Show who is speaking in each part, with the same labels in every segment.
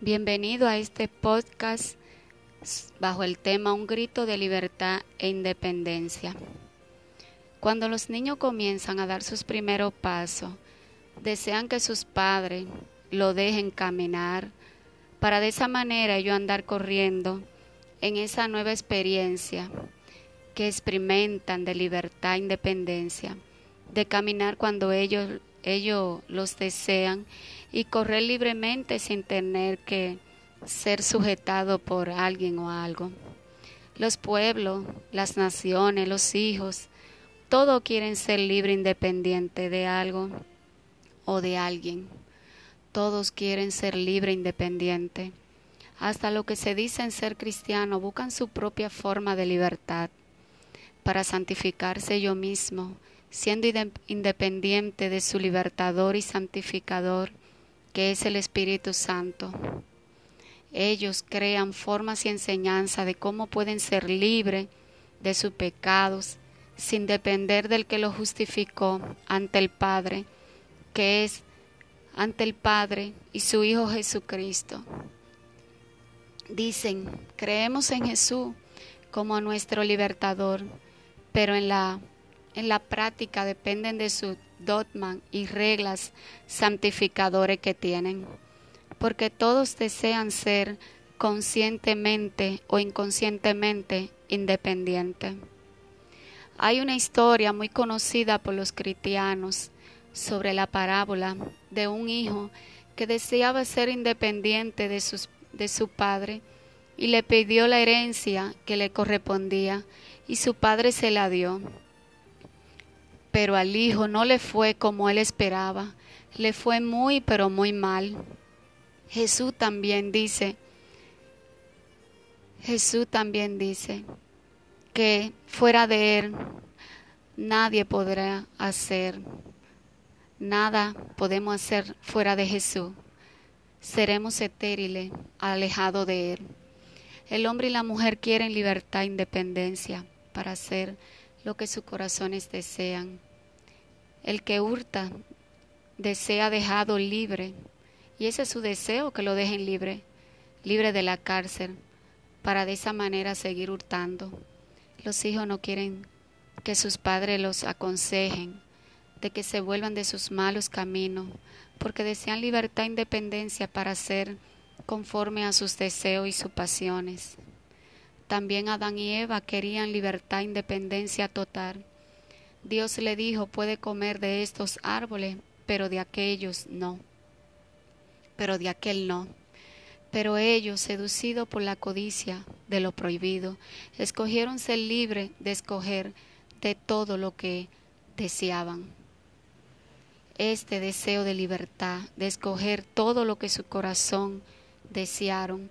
Speaker 1: Bienvenido a este podcast bajo el tema Un grito de libertad e independencia. Cuando los niños comienzan a dar sus primeros pasos, desean que sus padres lo dejen caminar para de esa manera ellos andar corriendo en esa nueva experiencia que experimentan de libertad e independencia, de caminar cuando ellos, ellos los desean y correr libremente sin tener que ser sujetado por alguien o algo. Los pueblos, las naciones, los hijos, todos quieren ser libre independiente de algo o de alguien. Todos quieren ser libre independiente. Hasta lo que se dicen ser cristianos buscan su propia forma de libertad para santificarse yo mismo, siendo independiente de su libertador y santificador que es el Espíritu Santo. Ellos crean formas y enseñanzas de cómo pueden ser libres de sus pecados sin depender del que lo justificó ante el Padre, que es ante el Padre y su Hijo Jesucristo. Dicen, creemos en Jesús como nuestro libertador, pero en la, en la práctica dependen de su dogmas y reglas santificadores que tienen, porque todos desean ser conscientemente o inconscientemente independientes. Hay una historia muy conocida por los cristianos sobre la parábola de un hijo que deseaba ser independiente de, sus, de su padre y le pidió la herencia que le correspondía y su padre se la dio pero al hijo no le fue como él esperaba, le fue muy, pero muy mal. Jesús también dice, Jesús también dice que fuera de él nadie podrá hacer, nada podemos hacer fuera de Jesús. Seremos estériles, alejados de él. El hombre y la mujer quieren libertad e independencia para hacer lo que sus corazones desean. El que hurta desea dejado libre, y ese es su deseo, que lo dejen libre, libre de la cárcel, para de esa manera seguir hurtando. Los hijos no quieren que sus padres los aconsejen, de que se vuelvan de sus malos caminos, porque desean libertad e independencia para ser conforme a sus deseos y sus pasiones. También Adán y Eva querían libertad independencia total. Dios le dijo, puede comer de estos árboles, pero de aquellos no. Pero de aquel no. Pero ellos, seducidos por la codicia de lo prohibido, escogieron ser libres de escoger de todo lo que deseaban. Este deseo de libertad, de escoger todo lo que su corazón desearon,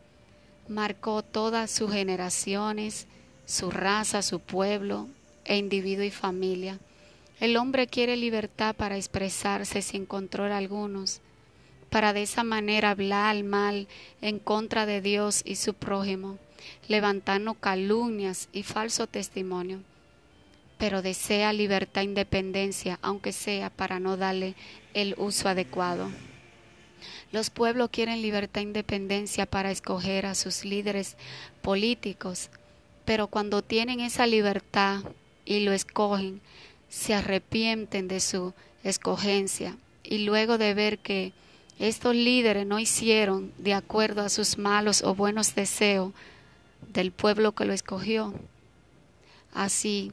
Speaker 1: marcó todas sus generaciones, su raza, su pueblo, e individuo y familia. El hombre quiere libertad para expresarse sin control algunos, para de esa manera hablar mal en contra de Dios y su prójimo, levantando calumnias y falso testimonio. Pero desea libertad e independencia, aunque sea para no darle el uso adecuado. Los pueblos quieren libertad e independencia para escoger a sus líderes políticos, pero cuando tienen esa libertad y lo escogen, se arrepienten de su escogencia. Y luego de ver que estos líderes no hicieron de acuerdo a sus malos o buenos deseos del pueblo que lo escogió, así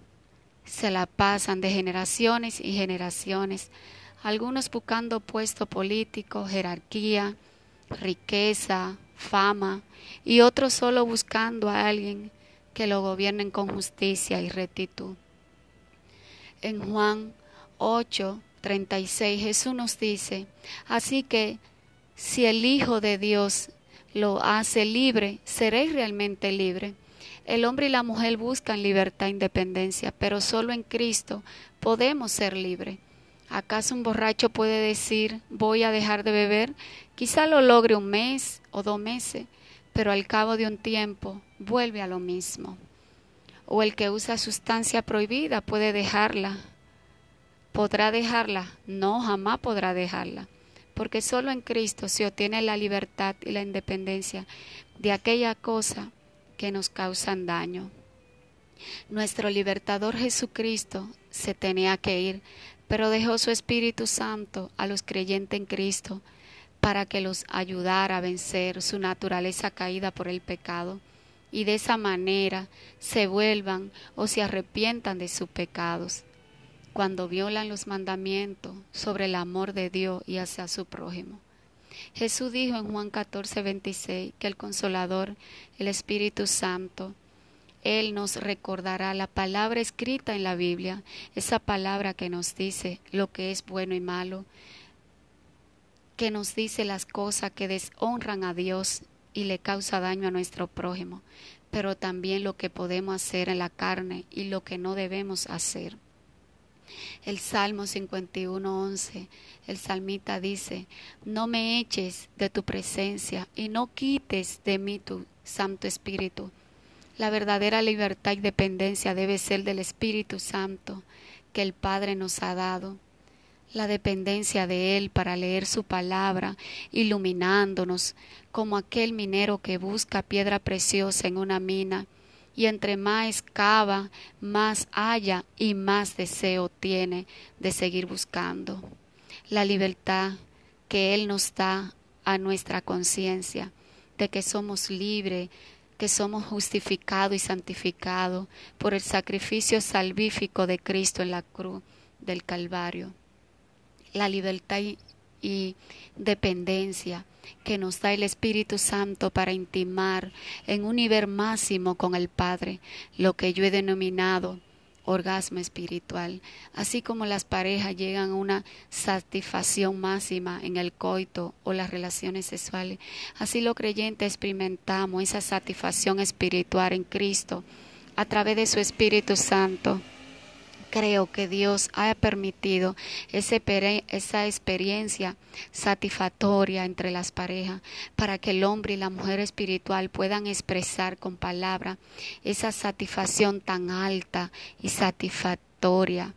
Speaker 1: se la pasan de generaciones y generaciones algunos buscando puesto político, jerarquía, riqueza, fama, y otros solo buscando a alguien que lo gobiernen con justicia y rectitud. En Juan 8, 36 Jesús nos dice, así que si el Hijo de Dios lo hace libre, seréis realmente libre. El hombre y la mujer buscan libertad e independencia, pero solo en Cristo podemos ser libres. ¿Acaso un borracho puede decir voy a dejar de beber? Quizá lo logre un mes o dos meses, pero al cabo de un tiempo vuelve a lo mismo. O el que usa sustancia prohibida puede dejarla. ¿Podrá dejarla? No, jamás podrá dejarla. porque solo en Cristo se obtiene la libertad y la independencia de aquella cosa que nos causan daño. Nuestro libertador Jesucristo se tenía que ir, pero dejó su Espíritu Santo a los creyentes en Cristo para que los ayudara a vencer su naturaleza caída por el pecado y de esa manera se vuelvan o se arrepientan de sus pecados cuando violan los mandamientos sobre el amor de Dios y hacia su prójimo. Jesús dijo en Juan 14, 26 que el Consolador, el Espíritu Santo, Él nos recordará la palabra escrita en la Biblia, esa palabra que nos dice lo que es bueno y malo, que nos dice las cosas que deshonran a Dios y le causa daño a nuestro prójimo, pero también lo que podemos hacer en la carne y lo que no debemos hacer. El Salmo 51.11, el salmita dice, no me eches de tu presencia y no quites de mí tu Santo Espíritu. La verdadera libertad y dependencia debe ser del Espíritu Santo que el Padre nos ha dado la dependencia de Él para leer su palabra, iluminándonos como aquel minero que busca piedra preciosa en una mina y entre más cava, más halla y más deseo tiene de seguir buscando. La libertad que Él nos da a nuestra conciencia de que somos libres, que somos justificados y santificados por el sacrificio salvífico de Cristo en la cruz del Calvario. La libertad y, dependencia que nos da el Espíritu Santo para intimar en un nivel máximo con el Padre, lo que yo he denominado orgasmo espiritual, así como las parejas llegan a una satisfacción máxima en el coito o las relaciones sexuales, así los creyentes experimentamos esa satisfacción espiritual en Cristo a través de su Espíritu Santo creo que Dios ha permitido esa experiencia satisfactoria entre las parejas para que el hombre y la mujer espiritual puedan expresar con palabra esa satisfacción tan alta y satisfactoria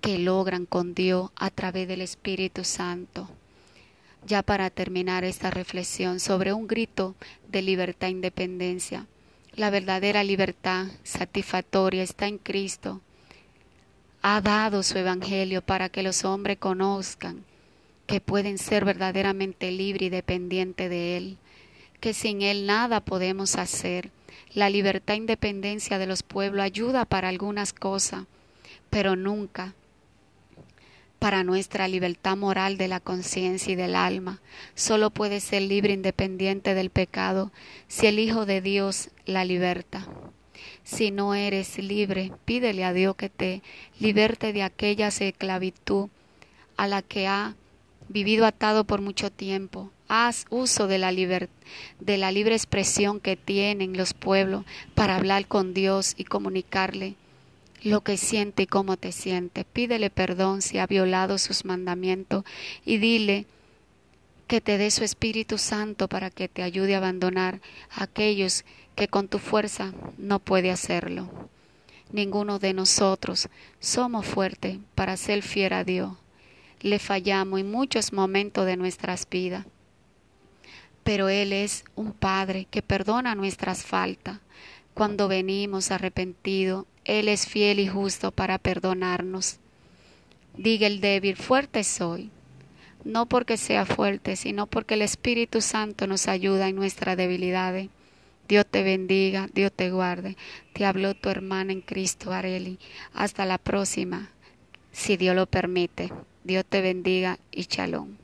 Speaker 1: que logran con Dios a través del Espíritu Santo. Ya para terminar esta reflexión sobre un grito de libertad e independencia, la verdadera libertad satisfactoria está en Cristo ha dado su evangelio para que los hombres conozcan que pueden ser verdaderamente libres y dependientes de Él, que sin Él nada podemos hacer. La libertad e independencia de los pueblos ayuda para algunas cosas, pero nunca para nuestra libertad moral de la conciencia y del alma. Solo puede ser libre e independiente del pecado si el Hijo de Dios la liberta. Si no eres libre, pídele a Dios que te liberte de aquella esclavitud a la que ha vivido atado por mucho tiempo. Haz uso de la, de la libre expresión que tienen los pueblos para hablar con Dios y comunicarle lo que siente y cómo te siente. Pídele perdón si ha violado sus mandamientos y dile que te dé su Espíritu Santo para que te ayude a abandonar a aquellos que con tu fuerza no puede hacerlo. Ninguno de nosotros somos fuertes para ser fiel a Dios. Le fallamos en muchos momentos de nuestras vidas. Pero Él es un Padre que perdona nuestras faltas. Cuando venimos arrepentidos, Él es fiel y justo para perdonarnos. Diga el débil, fuerte soy. No porque sea fuerte, sino porque el Espíritu Santo nos ayuda en nuestras debilidades. Dios te bendiga, Dios te guarde. Te habló tu hermana en Cristo, Areli. Hasta la próxima, si Dios lo permite. Dios te bendiga y shalom.